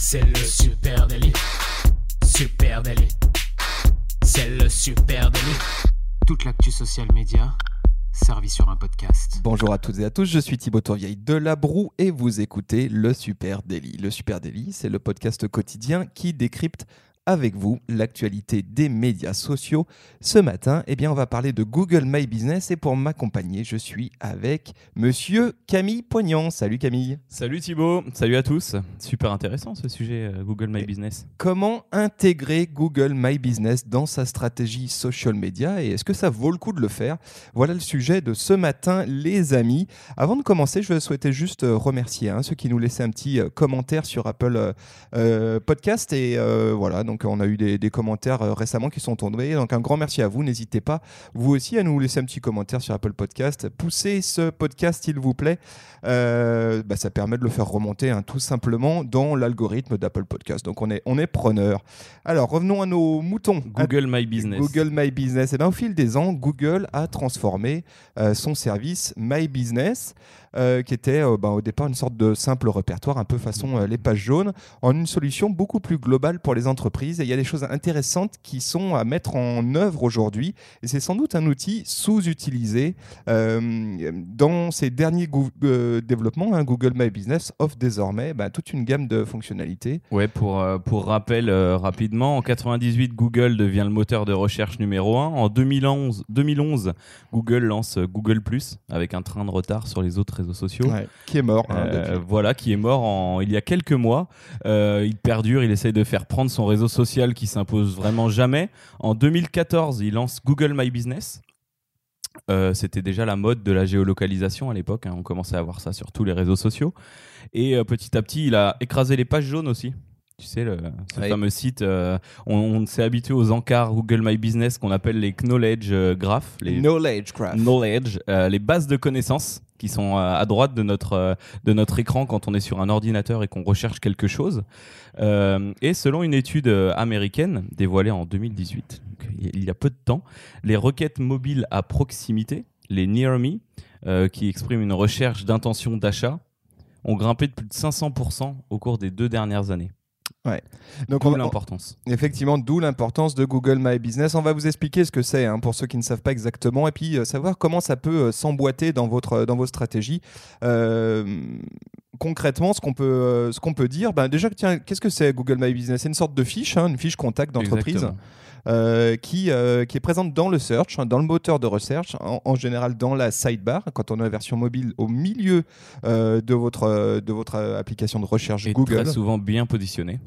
C'est le super délit. Super délit. C'est le super délit. Toute l'actu social média servie sur un podcast. Bonjour à toutes et à tous, je suis Thibaut Tourvieille de La Broue et vous écoutez Le Super Daily. Le Super Daily, c'est le podcast quotidien qui décrypte avec vous l'actualité des médias sociaux. Ce matin, eh bien, on va parler de Google My Business et pour m'accompagner, je suis avec monsieur Camille Poignant. Salut Camille. Salut Thibaut, salut à tous. Super intéressant ce sujet euh, Google My Business. Comment intégrer Google My Business dans sa stratégie social media et est-ce que ça vaut le coup de le faire? Voilà le sujet de ce matin, les amis. Avant de commencer, je souhaitais juste euh, remercier hein, ceux qui nous laissaient un petit euh, commentaire sur Apple Podcast et voilà, donc on a eu des, commentaires euh, récemment qui sont tombés. Donc un grand merci à vous. N'hésitez pas, vous aussi, à nous laisser un petit commentaire sur Apple Podcast. Poussez ce podcast, s'il vous plaît. Euh, bah, ça permet de le faire remonter hein, tout simplement dans l'algorithme d'Apple Podcast. Donc on est, on est preneur. Alors revenons à nos moutons. Google My Business. Google My Business. Et eh bien, au fil des ans, Google a transformé euh, son service My Business. Qui était bah, au départ une sorte de simple répertoire, un peu façon les pages jaunes, en une solution beaucoup plus globale pour les entreprises et il y a des choses intéressantes qui sont à mettre en œuvre aujourd'hui. Et c'est sans doute un outil sous-utilisé euh, dans ces derniers euh, développements. Hein, Google My Business offre désormais bah, toute une gamme de fonctionnalités. Ouais, pour, euh, pour rappel rapidement, en 98, Google devient le moteur de recherche numéro 1. En 2011, 2011 Google lance Google Plus avec un train de retard sur les autres réseaux sociaux. qui est mort. Hein, voilà, qui est mort en, il y a quelques mois. il perdure, il essaye de faire prendre son réseau social qui s'impose vraiment jamais. En 2014, il lance Google My Business. Euh, c'était déjà la mode de la géolocalisation à l'époque. Hein. On commençait à voir ça sur tous les réseaux sociaux. Et euh, petit à petit, il a écrasé les pages jaunes aussi. Tu sais, le, ce fameux site, euh, on, s'est habitué aux encarts Google My Business qu'on appelle les Knowledge Graph. Les knowledge Graph. Knowledge, les bases de connaissances qui sont à droite de notre, de notre écran quand on est sur un ordinateur et qu'on recherche quelque chose. Euh, et selon une étude euh, américaine dévoilée en 2018, il y a peu de temps, les requêtes mobiles à proximité, les Near Me, euh, qui expriment une recherche d'intention d'achat, ont grimpé de plus de 500% au cours des deux dernières années. Ouais. Donc d'où l'importance. Effectivement, d'où l'importance de Google My Business. On va vous expliquer ce que c'est hein, pour ceux qui ne savent pas exactement et puis savoir comment ça peut s'emboîter dans votre dans vos stratégies concrètement, ce qu'on peut, euh, ce qu'on peut dire, ben déjà, tiens, qu'est-ce que c'est Google My Business? C'est une sorte de fiche, hein, une fiche contact d'entreprise. Euh, qui, euh, qui est présente dans le search, hein, dans le moteur de recherche, en, général dans la sidebar, quand on a la version mobile au milieu de, votre, de votre application de recherche et Google. Très souvent bien positionné.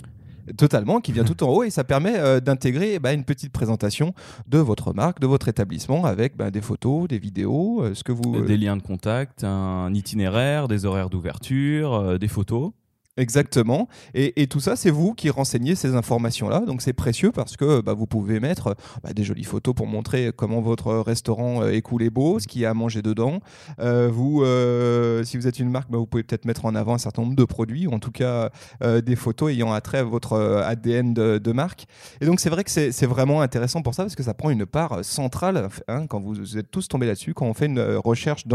Totalement, qui vient tout en haut et ça permet euh, d'intégrer bah, une petite présentation de votre marque, de votre établissement avec bah, des photos, des vidéos, euh, ce que vous... Des liens de contact, un itinéraire, des horaires d'ouverture, euh, des photos. Exactement. Et, tout ça, c'est vous qui renseignez ces informations-là. Donc c'est précieux parce que bah, vous pouvez mettre bah, des jolies photos pour montrer comment votre restaurant euh, est cool et beau, ce qu'il y a à manger dedans. Euh, vous, euh, si vous êtes une marque, bah, vous pouvez peut-être mettre en avant un certain nombre de produits, ou en tout cas des photos ayant attrait à votre ADN de, marque. Et donc c'est vrai que c'est vraiment intéressant pour ça parce que ça prend une part centrale hein, quand vous, êtes tous tombés là-dessus. Quand on fait une recherche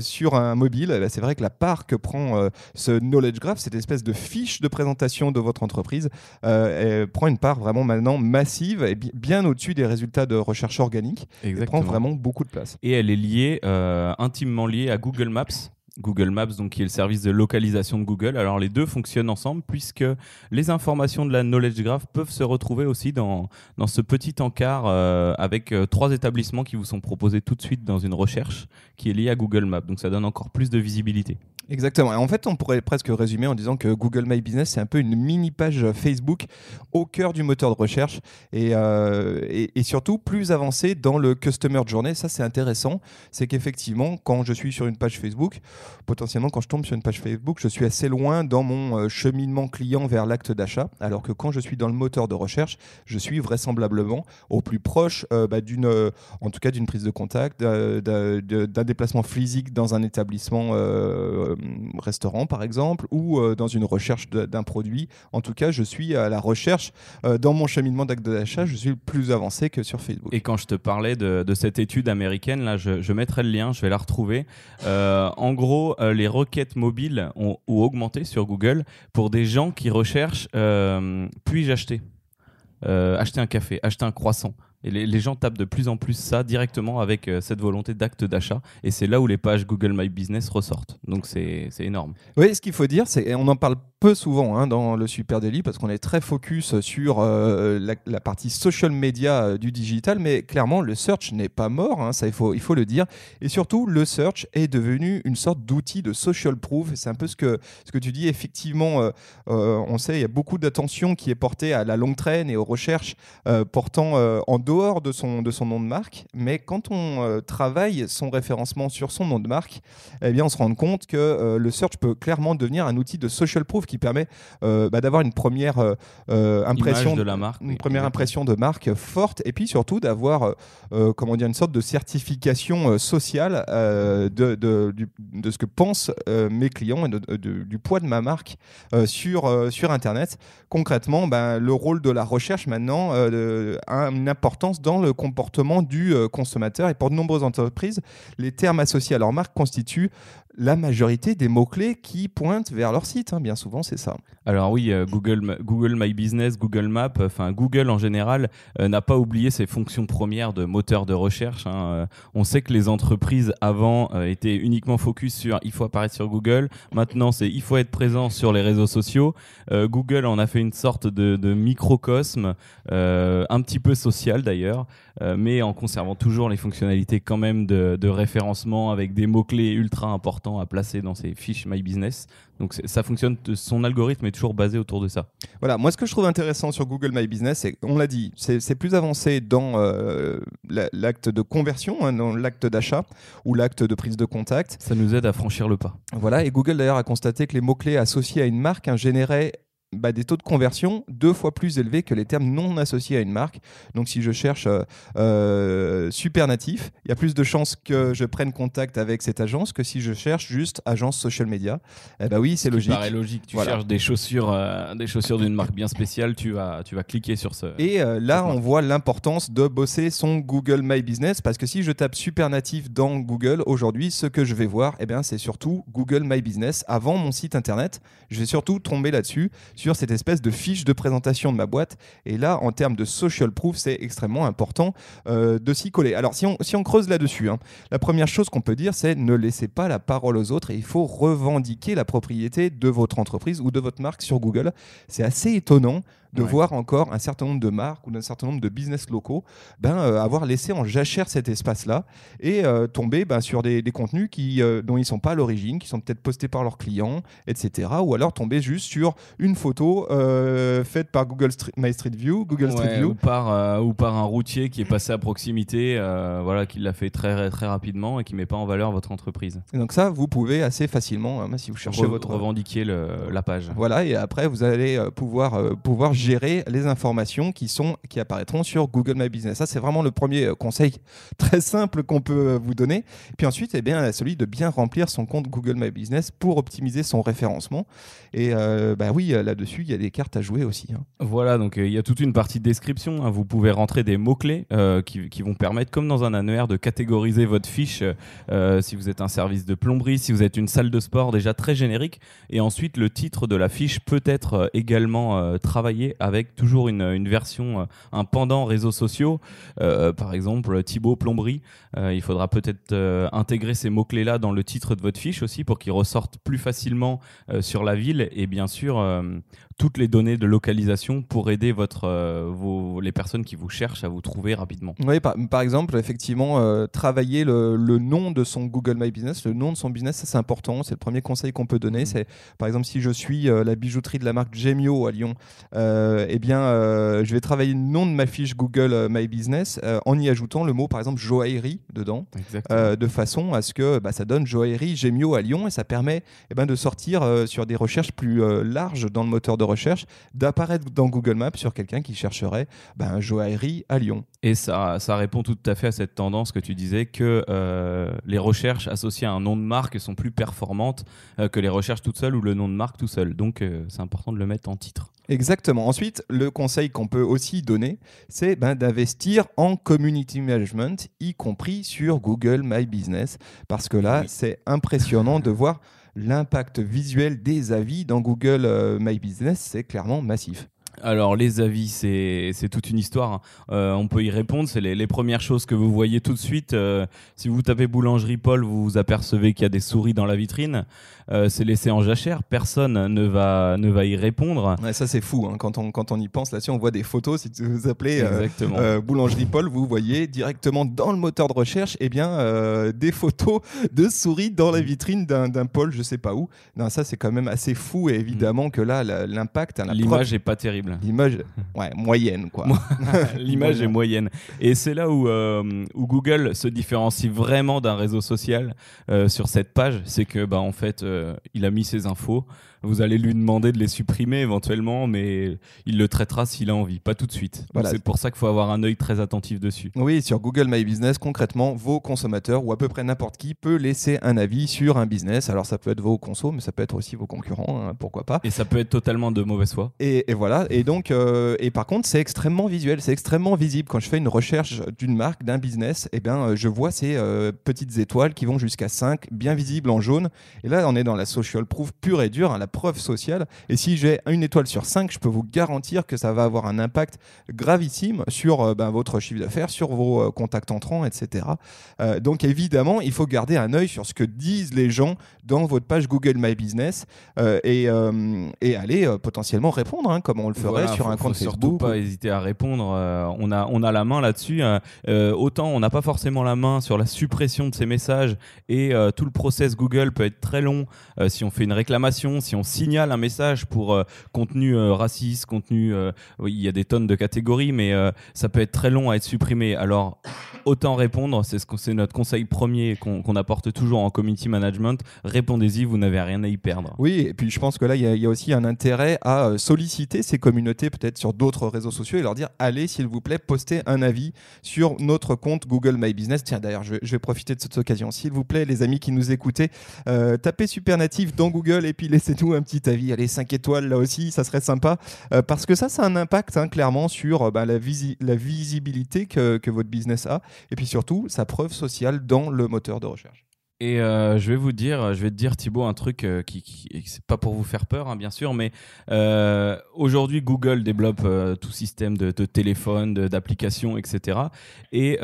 sur un mobile, c'est vrai que la part que prend ce knowledge graph, cette espèce de fiche de présentation de votre entreprise, euh, prend une part vraiment maintenant massive et bien au-dessus des résultats de recherche organique. Elle prend vraiment beaucoup de place. Et elle est liée, euh, intimement liée à Google Maps. Google Maps, donc qui est le service de localisation de Google. Alors les deux fonctionnent ensemble puisque les informations de la Knowledge Graph peuvent se retrouver aussi dans, dans ce petit encart euh, avec trois établissements qui vous sont proposés tout de suite dans une recherche qui est liée à Google Maps. Donc ça donne encore plus de visibilité. Exactement. Et en fait, on pourrait presque résumer en disant que Google My Business, c'est un peu une mini page Facebook au cœur du moteur de recherche et, euh, et, surtout plus avancé dans le Customer Journey. Ça, c'est intéressant. C'est qu'effectivement, quand je suis sur une page Facebook, potentiellement, quand je tombe sur une page Facebook, je suis assez loin dans mon euh, cheminement client vers l'acte d'achat. Alors que quand je suis dans le moteur de recherche, je suis vraisemblablement au plus proche euh, bah, d'une, en tout cas, d'une prise de contact, d'un déplacement physique dans un établissement restaurant par exemple ou dans une recherche d'un produit. En tout cas, je suis à la recherche dans mon cheminement d'acte d'achat, je suis plus avancé que sur Facebook. Et quand je te parlais de, cette étude américaine, là, je, mettrai le lien, je vais la retrouver. en gros, les requêtes mobiles ont, ont, augmenté sur Google pour des gens qui recherchent puis-je acheter? Acheter un café, acheter un croissant, et les, gens tapent de plus en plus ça directement avec euh, cette volonté d'acte d'achat. Et c'est là où les pages Google My Business ressortent. Donc c'est énorme. Oui, ce qu'il faut dire, c'est, on en parle peu souvent hein, dans le Super Daily parce qu'on est très focus sur euh, la, partie social media euh, du digital, mais clairement le search n'est pas mort, hein, ça il faut, il faut le dire. Et surtout, le search est devenu une sorte d'outil de social proof. C'est un peu ce que, ce que tu dis. Effectivement, on sait, il y a beaucoup d'attention qui est portée à la longue traîne et aux recherches portant en dehors de son, de son nom de marque, mais quand on euh, travaille son référencement sur son nom de marque, eh bien, on se rend compte que euh, le search peut clairement devenir un outil de social proof qui permet euh, bah, d'avoir une première impression de la marque, une première impression de marque forte, et puis surtout d'avoir comment dire une sorte de certification sociale de, de, de, ce que pensent mes clients et du poids de ma marque sur, sur Internet. Concrètement, ben, le rôle de la recherche maintenant a une importance dans le comportement du euh, consommateur. Et pour de nombreuses entreprises, les termes associés à leur marque constituent la majorité des mots-clés qui pointent vers leur site. Hein. Bien souvent, c'est ça. Alors oui, euh, Google, Google My Business, Google Maps, enfin Google en général euh, n'a pas oublié ses fonctions premières de moteur de recherche. Hein. on sait que les entreprises avant étaient uniquement focus sur il faut apparaître sur Google. Maintenant, c'est il faut être présent sur les réseaux sociaux. Google en a fait une sorte de, microcosme, un petit peu social d'ailleurs, euh, mais en conservant toujours les fonctionnalités quand même de, référencement avec des mots-clés ultra importants à placer dans ses fiches My Business. Donc ça fonctionne, son algorithme est toujours basé autour de ça. Voilà, moi ce que je trouve intéressant sur Google My Business, c'est on l'a dit, c'est plus avancé dans euh, l'acte de conversion, hein, dans l'acte d'achat ou l'acte de prise de contact. Ça nous aide à franchir le pas. Voilà, et Google d'ailleurs a constaté que les mots-clés associés à une marque hein, généraient bah, des taux de conversion deux fois plus élevés que les termes non associés à une marque. Donc si je cherche euh, euh, super natif, il y a plus de chances que je prenne contact avec cette agence que si je cherche juste agence social media. Eh bah oui, c'est logique. paraît logique. Tu cherches des chaussures, euh, des chaussures d'une marque bien spéciale, tu vas, tu vas cliquer sur ce. Et là, on voit l'importance de bosser son Google My Business parce que si je tape super natif dans Google aujourd'hui, ce que je vais voir, eh bien, c'est surtout Google My Business avant mon site internet. Je vais surtout tomber là-dessus sur cette espèce de fiche de présentation de ma boîte. Et là, en termes de social proof, c'est extrêmement important euh, de s'y coller. Alors, si on, creuse là-dessus, hein, la première chose qu'on peut dire, c'est ne laissez pas la parole aux autres et il faut revendiquer la propriété de votre entreprise ou de votre marque sur Google. C'est assez étonnant de voir encore un certain nombre de marques ou d'un certain nombre de business locaux ben, euh, avoir laissé en jachère cet espace-là et euh, tomber ben, sur des, contenus qui, euh, dont ils ne sont pas à l'origine, qui sont peut-être postés par leurs clients, etc. Ou alors tomber juste sur une photo faite par Google Street, My Street View, Google Street View. Ou par, ou par un routier qui est passé à proximité, voilà, qui l'a fait très, très rapidement et qui ne met pas en valeur votre entreprise. Et donc ça, vous pouvez assez facilement, hein, si vous cherchez votre... Revendiquer le, la page. Voilà, et après, vous allez pouvoir, pouvoir gérer les informations qui, sont, qui apparaîtront sur Google My Business. Ça, c'est vraiment le premier euh, conseil très simple qu'on peut euh, vous donner. Puis ensuite, eh bien, celui de bien remplir son compte Google My Business pour optimiser son référencement. Et euh, bah oui, là-dessus, il y a des cartes à jouer aussi. Hein. Voilà, donc il y a toute une partie de description. Hein. Vous pouvez rentrer des mots-clés qui, vont permettre, comme dans un annuaire, de catégoriser votre fiche si vous êtes un service de plomberie, si vous êtes une salle de sport déjà très générique. Et ensuite, le titre de la fiche peut être également travaillé avec toujours une, version, euh, un pendant réseaux sociaux. Euh, par exemple, Thibaut Plomberie. Euh, il faudra peut-être intégrer ces mots-clés-là dans le titre de votre fiche aussi pour qu'ils ressortent plus facilement sur la ville. Et bien sûr, toutes les données de localisation pour aider votre, euh, les personnes qui vous cherchent à vous trouver rapidement. Oui, par, exemple, effectivement, euh, travailler le, nom de son Google My Business, le nom de son business, ça c'est important. C'est le premier conseil qu'on peut donner. Mmh. C'est par exemple si je suis euh, la bijouterie de la marque Gemio à Lyon, eh bien, je vais travailler le nom de ma fiche Google My Business en y ajoutant le mot, par exemple, joaillerie dedans, de façon à ce que bah, ça donne joaillerie Gemio à Lyon et ça permet eh ben, de sortir sur des recherches plus larges dans le moteur de recherche d'apparaître dans Google Maps sur quelqu'un qui chercherait ben, joaillerie à Lyon. Et ça, ça répond tout à fait à cette tendance que tu disais que euh, les recherches associées à un nom de marque sont plus performantes euh, que les recherches toutes seules ou le nom de marque tout seul. Donc euh, c'est important de le mettre en titre. Exactement. Ensuite, le conseil qu'on peut aussi donner, c'est ben, d'investir en community management, y compris sur Google My Business, parce que là, c'est impressionnant de voir l'impact visuel des avis dans Google My Business, c'est clairement massif. Alors les avis, c'est toute une histoire. Hein. Euh, on peut y répondre. C'est les, premières choses que vous voyez tout de suite. Euh, si vous tapez boulangerie Paul, vous vous apercevez qu'il y a des souris dans la vitrine. Euh, c'est laissé en jachère. Personne ne va, ne va y répondre. ça c'est fou. Hein. Quand, on, quand on y pense, là-dessus, on voit des photos. Si vous appelez boulangerie Paul, vous voyez directement dans le moteur de recherche eh bien, des photos de souris dans la vitrine d'un Paul, je sais pas où. Non, ça c'est quand même assez fou. Et évidemment mm. que là, l'impact... L'image est pas terrible. L'image, ouais, moyenne, quoi. L'image est moyenne. Et c'est là où, euh, où Google se différencie vraiment d'un réseau social euh, sur cette page. C'est que, bah, en fait, euh, il a mis ses infos vous allez lui demander de les supprimer éventuellement, mais il le traitera s'il a envie, pas tout de suite. C'est pour ça qu'il faut avoir un œil très attentif dessus. Oui, sur Google My Business, concrètement, vos consommateurs ou à peu près n'importe qui peut laisser un avis sur un business. Alors ça peut être vos consos, mais ça peut être aussi vos concurrents, hein, pourquoi pas. Et ça peut être totalement de mauvaise foi. Et, voilà. Et donc, euh, et par contre, c'est extrêmement visuel, c'est extrêmement visible. Quand je fais une recherche d'une marque, d'un business, et eh bien, euh, je vois ces euh, petites étoiles qui vont jusqu'à 5, bien visibles en jaune. Et là, on est dans la social proof pure et dure, hein, la preuve sociale. Et si j'ai une étoile sur 5, je peux vous garantir que ça va avoir un impact gravissime sur ben, votre chiffre d'affaires, sur vos contacts entrants, etc. Donc évidemment, il faut garder un œil sur ce que disent les gens dans votre page Google My Business et, et, aller potentiellement répondre, hein, comme on le ferait sur un compte faut Facebook. Surtout pas hésiter à répondre. on, a, on a la main là-dessus. autant on n'a pas forcément la main sur la suppression de ces messages et tout le process Google peut être très long si on fait une réclamation, si on signale un message pour euh, contenu euh, raciste, contenu. Euh, oui, il y a des tonnes de catégories, mais ça peut être très long à être supprimé. Alors, autant répondre, c'est ce c'est notre conseil premier qu'on apporte toujours en community management. Répondez-y, vous n'avez rien à y perdre. Oui, et puis je pense que là, il y, a aussi un intérêt à solliciter ces communautés, peut-être sur d'autres réseaux sociaux, et leur dire allez, s'il vous plaît, postez un avis sur notre compte Google My Business. Tiens, d'ailleurs, je, vais profiter de cette occasion. S'il vous plaît, les amis qui nous écoutez, tapez Supernative dans Google et puis laissez-nous un petit avis, allez 5 étoiles là aussi, ça serait sympa, euh, parce que ça, ça a un impact hein, clairement sur euh, bah, la, visibilité que votre business a, et puis surtout sa preuve sociale dans le moteur de recherche. Et euh, je vais vous dire, je vais te dire Thibaut un truc euh, qui, qui c'est pas pour vous faire peur, hein, bien sûr, mais euh, aujourd'hui Google développe tout système de, téléphone, d'applications, etc. Et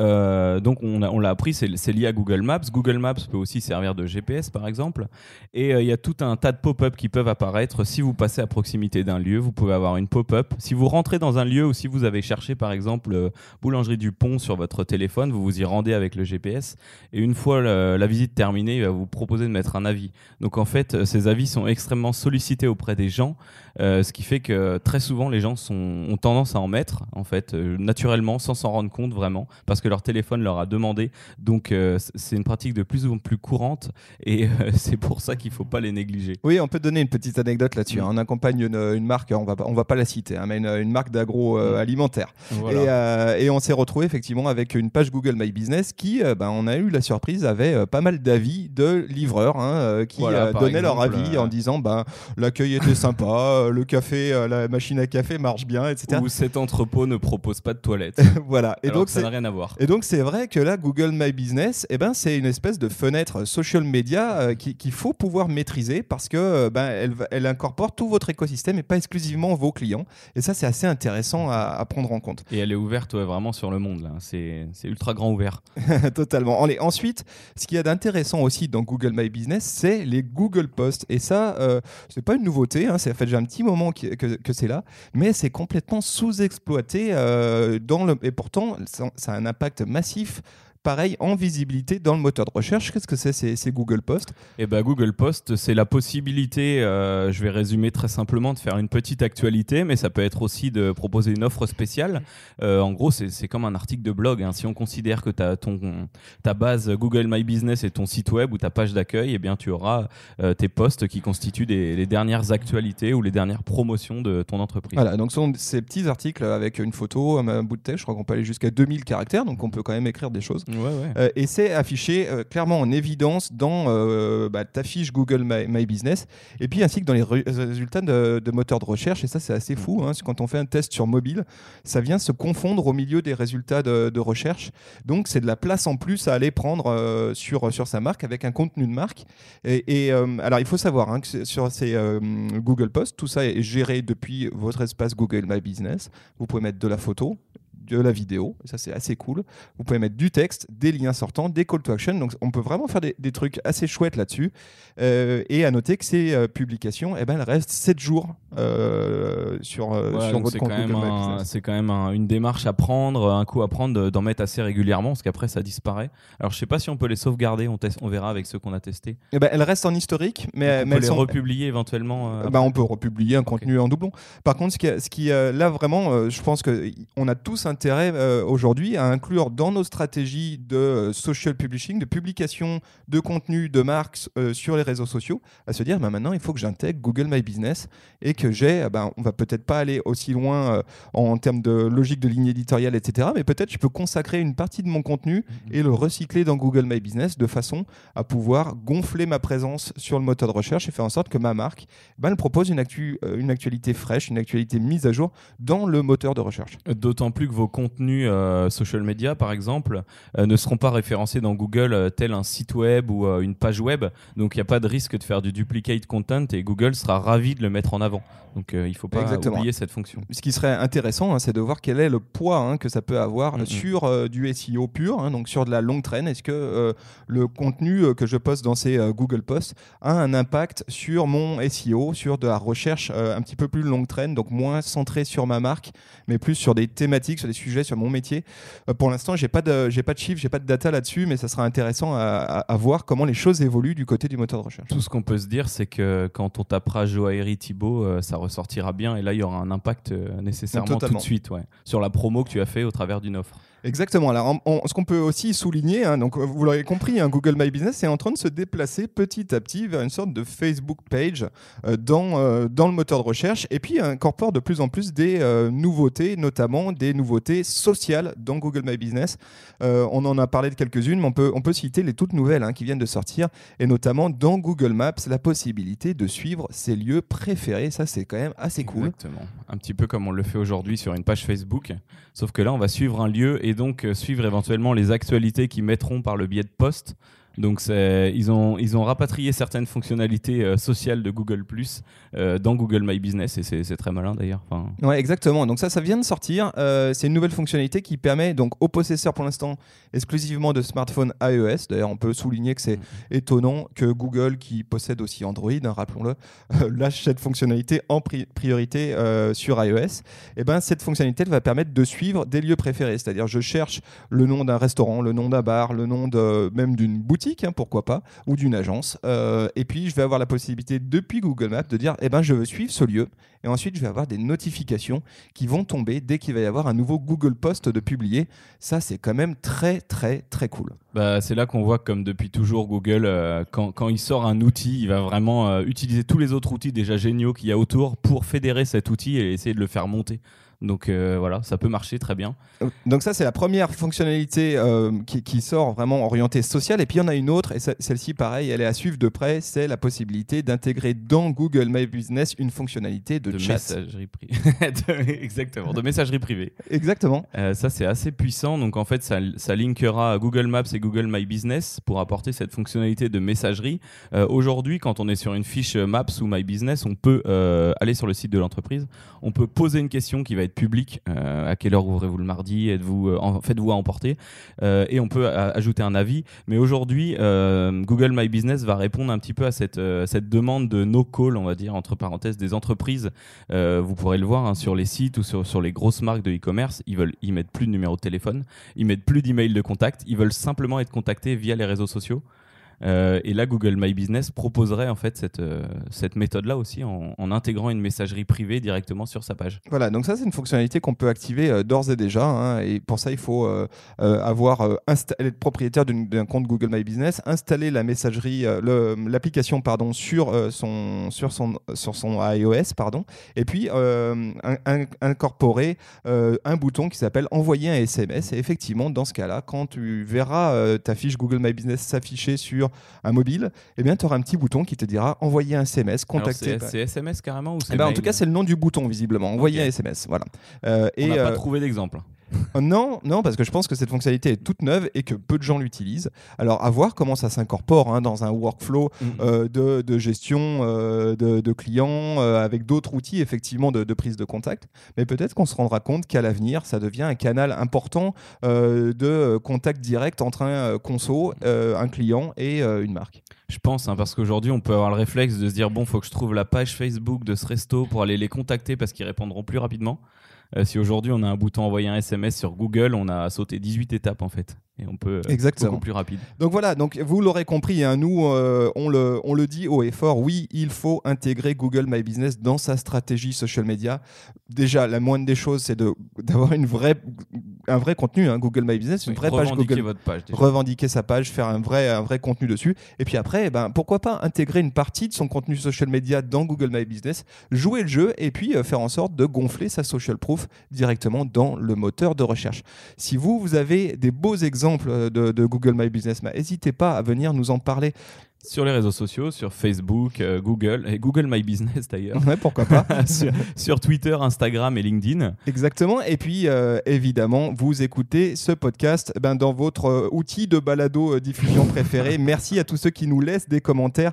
donc on, on l'a appris, c'est lié à Google Maps. Google Maps peut aussi servir de GPS par exemple. Et il y a tout un tas de pop-up qui peuvent apparaître si vous passez à proximité d'un lieu. Vous pouvez avoir une pop-up. Si vous rentrez dans un lieu ou si vous avez cherché par exemple boulangerie du Pont sur votre téléphone, vous vous y rendez avec le GPS. Et une fois la visite terminée terminé, il va vous proposer de mettre un avis. Donc en fait, euh, ces avis sont extrêmement sollicités auprès des gens, euh, ce qui fait que très souvent les gens sont, ont tendance à en mettre, en fait, euh, naturellement, sans s'en rendre compte vraiment, parce que leur téléphone leur a demandé. Donc c'est une pratique de plus en plus courante et c'est pour ça qu'il ne faut pas les négliger. Oui, on peut donner une petite anecdote là-dessus. Hein. On accompagne une, marque, on va, on va pas la citer, hein, mais une, marque d'agroalimentaire. Et, et, on s'est retrouvé effectivement avec une page Google My Business qui, ben, on a eu la surprise, avait pas mal d'avis avis de livreurs hein, euh, qui euh, donnaient leur avis en euh, disant ben, l'accueil était sympa, le café, la machine à café marche bien, etc. Ou cet entrepôt ne propose pas de toilettes. voilà. Et donc ça n'a rien à voir. Et donc c'est vrai que là, Google My Business, eh ben, c'est une espèce de fenêtre social media qu'il faut pouvoir maîtriser parce que ben, elle, elle, incorpore tout votre écosystème et pas exclusivement vos clients. Et ça, c'est assez intéressant à, prendre en compte. Et elle est ouverte vraiment sur le monde. C'est ultra grand ouvert. Totalement. Ensuite, ce qu'il y a d'intéressant aussi dans Google My Business, c'est les Google Posts. Et ça, euh, c'est pas une nouveauté, hein, ça fait déjà un petit moment que, que, c'est là, mais c'est complètement sous-exploité. Euh, et pourtant, ça, a un impact massif pareil en visibilité dans le moteur de recherche. Qu'est-ce que c'est C'est Google Post Eh ben, Google Post, c'est la possibilité, euh, je vais résumer très simplement, de faire une petite actualité, mais ça peut être aussi de proposer une offre spéciale. Euh, en gros, c'est comme un article de blog. hein. Si on considère que ta, ton, ta base Google My Business est ton site web ou ta page d'accueil, eh bien, tu auras euh, tes posts qui constituent des, les dernières actualités ou les dernières promotions de ton entreprise. Voilà, donc ce sont ces petits articles avec une photo, un bout de texte. Je crois qu'on peut aller jusqu'à 2000 caractères, donc on peut quand même écrire des choses. Euh, et c'est affiché euh, clairement en évidence dans euh, bah, ta fiche Google My, Business et puis ainsi que dans les résultats de, de moteurs de recherche. Et ça, c'est assez fou. hein, quand on fait un test sur mobile, ça vient se confondre au milieu des résultats de, recherche. Donc, c'est de la place en plus à aller prendre sur, sur sa marque avec un contenu de marque. Et, alors, il faut savoir hein, que sur ces Google Posts, tout ça est géré depuis votre espace Google My Business. Vous pouvez mettre de la photo, de la vidéo, et ça c'est assez cool. Vous pouvez mettre du texte, des liens sortants, des call to action. Donc on peut vraiment faire des, des trucs assez chouettes là-dessus. Euh, et à noter que ces euh, publications, eh ben, elles restent 7 jours euh, sur, donc votre compte un- Business. c'est quand même un- une démarche à prendre, un coup à prendre, de- d'en mettre assez régulièrement, parce qu'après ça disparaît. Alors je sais pas si on peut les sauvegarder, on, teste- on verra avec ceux qu'on a testés. Eh ben, elles restent en historique, mais, on mais peut elles les sont, republier éventuellement. Bah, on peut republier un contenu en doublon. Par contre, ce qui, ce qui là vraiment, je pense qu'on a tous intérêt euh, aujourd'hui à inclure dans nos stratégies de euh, social publishing, de publication de contenu de marques euh, sur les réseaux sociaux, à se dire bah, maintenant il faut que j'intègre Google My Business et que j'ai, bah, on va peut-être pas aller aussi loin euh, en termes de logique de ligne éditoriale, etc. Mais peut-être je peux consacrer une partie de mon contenu et le recycler dans Google My Business de façon à pouvoir gonfler ma présence sur le moteur de recherche et faire en sorte que ma marque elle propose une, actu, une actualité fraîche, une actualité mise à jour dans le moteur de recherche. D'autant plus que vos contenus euh, social media, par exemple, euh, ne seront pas référencés dans Google euh, tel un site web ou une page web. Donc il n'y a pas de risque de faire du duplicate content et Google sera ravi de le mettre en avant. Donc il ne faut pas Exactement. oublier cette fonction. Ce qui serait intéressant, hein, c'est de voir quel est le poids hein, que ça peut avoir sur du SEO pur, hein, donc sur de la longue traîne. Est-ce que le contenu que je poste dans ces Google Posts a un impact sur mon SEO, sur de la recherche un petit peu plus longue traîne, donc moins centré sur ma marque, mais plus sur des thématiques, sur des sujets, sur mon métier. Euh, pour l'instant, j'ai pas de, j'ai pas de chiffres, j'ai pas de data là-dessus, mais ça sera intéressant à, à- à voir comment les choses évoluent du côté du moteur de recherche. Tout ce qu'on peut se dire, c'est que quand on tapera Joaillerie Thibaut, euh, ça ressortira bien et là il y aura un impact euh, nécessairement tout de suite ouais, sur la promo que tu as fait au travers d'une offre. Exactement. Alors, ce qu'on peut aussi souligner, hein, donc vous l'aurez compris, hein, Google My Business est en train de se déplacer petit à petit vers une sorte de Facebook page euh, dans, euh, dans le moteur de recherche et puis incorpore de plus en plus des euh, nouveautés, notamment des nouveautés sociales dans Google My Business. On en a parlé de quelques-unes, mais on peut, on peut citer les toutes nouvelles hein, qui viennent de sortir et notamment dans Google Maps, la possibilité de suivre ses lieux préférés. Ça, c'est quand même assez cool. Exactement. Un petit peu comme on le fait aujourd'hui sur une page Facebook. Sauf que là, on va suivre un lieu et donc euh, suivre éventuellement les actualités qu'ils mettront par le biais de posts. Donc ils ont, ils ont rapatrié certaines fonctionnalités euh, sociales de Google Plus euh, dans Google My Business et c'est très malin d'ailleurs. Enfin, Ouais, exactement. Donc ça, ça vient de sortir. Euh, c'est une nouvelle fonctionnalité qui permet donc aux possesseurs pour l'instant exclusivement de smartphones iOS. D'ailleurs, on peut souligner que c'est étonnant que Google, qui possède aussi Android, hein, rappelons-le, lâche cette fonctionnalité en pri- priorité sur iOS. Et ben cette fonctionnalité elle va permettre de suivre des lieux préférés. C'est-à-dire, je cherche le nom d'un restaurant, le nom d'un bar, le nom de même d'une boutique, hein, pourquoi pas, ou d'une agence. Euh, et puis, je vais avoir la possibilité depuis Google Maps de dire, eh ben, je veux suivre ce lieu. Et ensuite, je vais avoir des notifications qui vont tomber dès qu'il va y avoir un nouveau Google Post de publier. Ça, c'est quand même très, très, très cool. Bah, c'est là qu'on voit comme depuis toujours Google, euh, quand, quand il sort un outil, il va vraiment euh, utiliser tous les autres outils déjà géniaux qu'il y a autour pour fédérer cet outil et essayer de le faire monter. Donc euh, voilà, ça peut marcher très bien. Donc ça, c'est la première fonctionnalité euh, qui, qui sort vraiment orientée sociale. Et puis, il y en a une autre, et ce- celle-ci, pareil, elle est à suivre de près, c'est la possibilité d'intégrer dans Google My Business une fonctionnalité de, De chat. messagerie privée. Exactement, de messagerie privée. Exactement. Euh, ça, c'est assez puissant. Donc, en fait, ça, ça linkera Google Maps et Google My Business pour apporter cette fonctionnalité de messagerie. Aujourd'hui, quand on est sur une fiche Maps ou My Business, on peut aller sur le site de l'entreprise. On peut poser une question qui va public. à quelle heure ouvrez-vous le mardi Êtes-vous, faites-vous à emporter Et on peut ajouter un avis. Mais aujourd'hui, Google My Business va répondre un petit peu à cette, cette demande de no call, on va dire, entre parenthèses, des entreprises. vous pourrez le voir hein, sur les sites ou sur, sur les grosses marques de e-commerce. Ils veulent, ils mettent plus de numéro de téléphone, ils mettent plus d'email de contact. Ils veulent simplement être contactés via les réseaux sociaux. Euh, et là, Google My Business proposerait en fait cette, euh, méthode-là aussi en, intégrant une messagerie privée directement sur sa page. Voilà, donc ça c'est une fonctionnalité qu'on peut activer euh, d'ores et déjà. Hein, et pour ça, il faut avoir être propriétaire d'un compte Google My Business, installer la messagerie, l'application pardon sur son sur son sur son iOS pardon, et puis incorporer un bouton qui s'appelle envoyer un SMS. Et effectivement, dans ce cas-là, quand tu verras ta fiche Google My Business s'afficher sur un mobile, eh bien, tu auras un petit bouton qui te dira envoyer un SMS, contacter. C'est SMS carrément ou eh ben, En tout cas, c'est le nom du bouton, visiblement. Envoyer un SMS. Voilà. Euh, On n'a pas euh, trouvé d'exemple. Euh, non, non, parce que je pense que cette fonctionnalité est toute neuve et que peu de gens l'utilisent. Alors, à voir comment ça s'incorpore hein, dans un workflow mm. euh, de, gestion euh, de, clients avec d'autres outils effectivement de, prise de contact. Mais peut-être qu'on se rendra compte qu'à l'avenir, ça devient un canal important de contact direct entre un conso, un client et une marque. Je pense, hein, parce qu'aujourd'hui, on peut avoir le réflexe de se dire bon, faut que je trouve la page Facebook de ce resto pour aller les contacter parce qu'ils répondront plus rapidement. Euh, si aujourd'hui on a un bouton envoyer un SMS sur Google, on a sauté 18 étapes en fait et on peut euh, Exactement. beaucoup plus rapide. Donc voilà, donc vous l'aurez compris, hein, nous euh, on, le, on le dit haut et fort, oui, il faut intégrer Google My Business dans sa stratégie social media. Déjà, la moindre des choses, c'est d'avoir une vraie, un vrai contenu, hein, Google My Business, une vraie page Google. Votre page, revendiquer sa page, faire un vrai, un vrai contenu dessus. Et puis après, eh ben, pourquoi pas intégrer une partie de son contenu social media dans Google My Business, jouer le jeu et puis euh, faire en sorte de gonfler sa social proof directement dans le moteur de recherche. Si vous, vous avez des beaux exemples euh, de, Google My Business, n'hésitez pas à venir nous en parler sur les réseaux sociaux, sur Facebook, euh, Google et Google My Business d'ailleurs. Ouais, pourquoi pas. sur, Twitter, Instagram et LinkedIn. Exactement. Et puis euh, évidemment, vous écoutez ce podcast ben, dans votre outil de balado diffusion préféré. Merci à tous ceux qui nous laissent des commentaires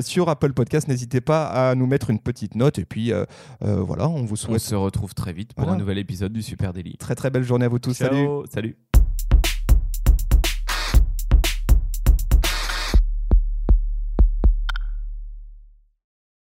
sur Apple Podcast. N'hésitez pas à nous mettre une petite note. Et puis voilà, on vous souhaite. On se retrouve très vite pour un nouvel épisode du Super Daily. Très très belle journée à vous tous. Salut. Salut.